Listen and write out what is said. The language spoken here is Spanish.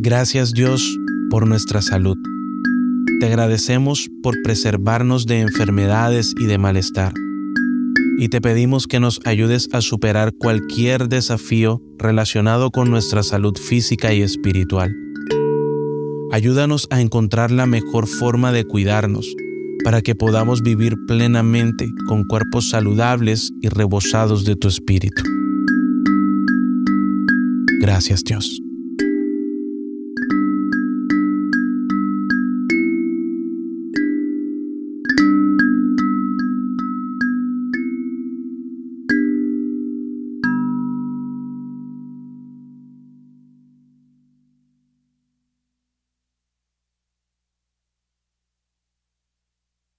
Gracias Dios por nuestra salud. Te agradecemos por preservarnos de enfermedades y de malestar. Y te pedimos que nos ayudes a superar cualquier desafío relacionado con nuestra salud física y espiritual. Ayúdanos a encontrar la mejor forma de cuidarnos para que podamos vivir plenamente con cuerpos saludables y rebosados de tu espíritu. Gracias Dios.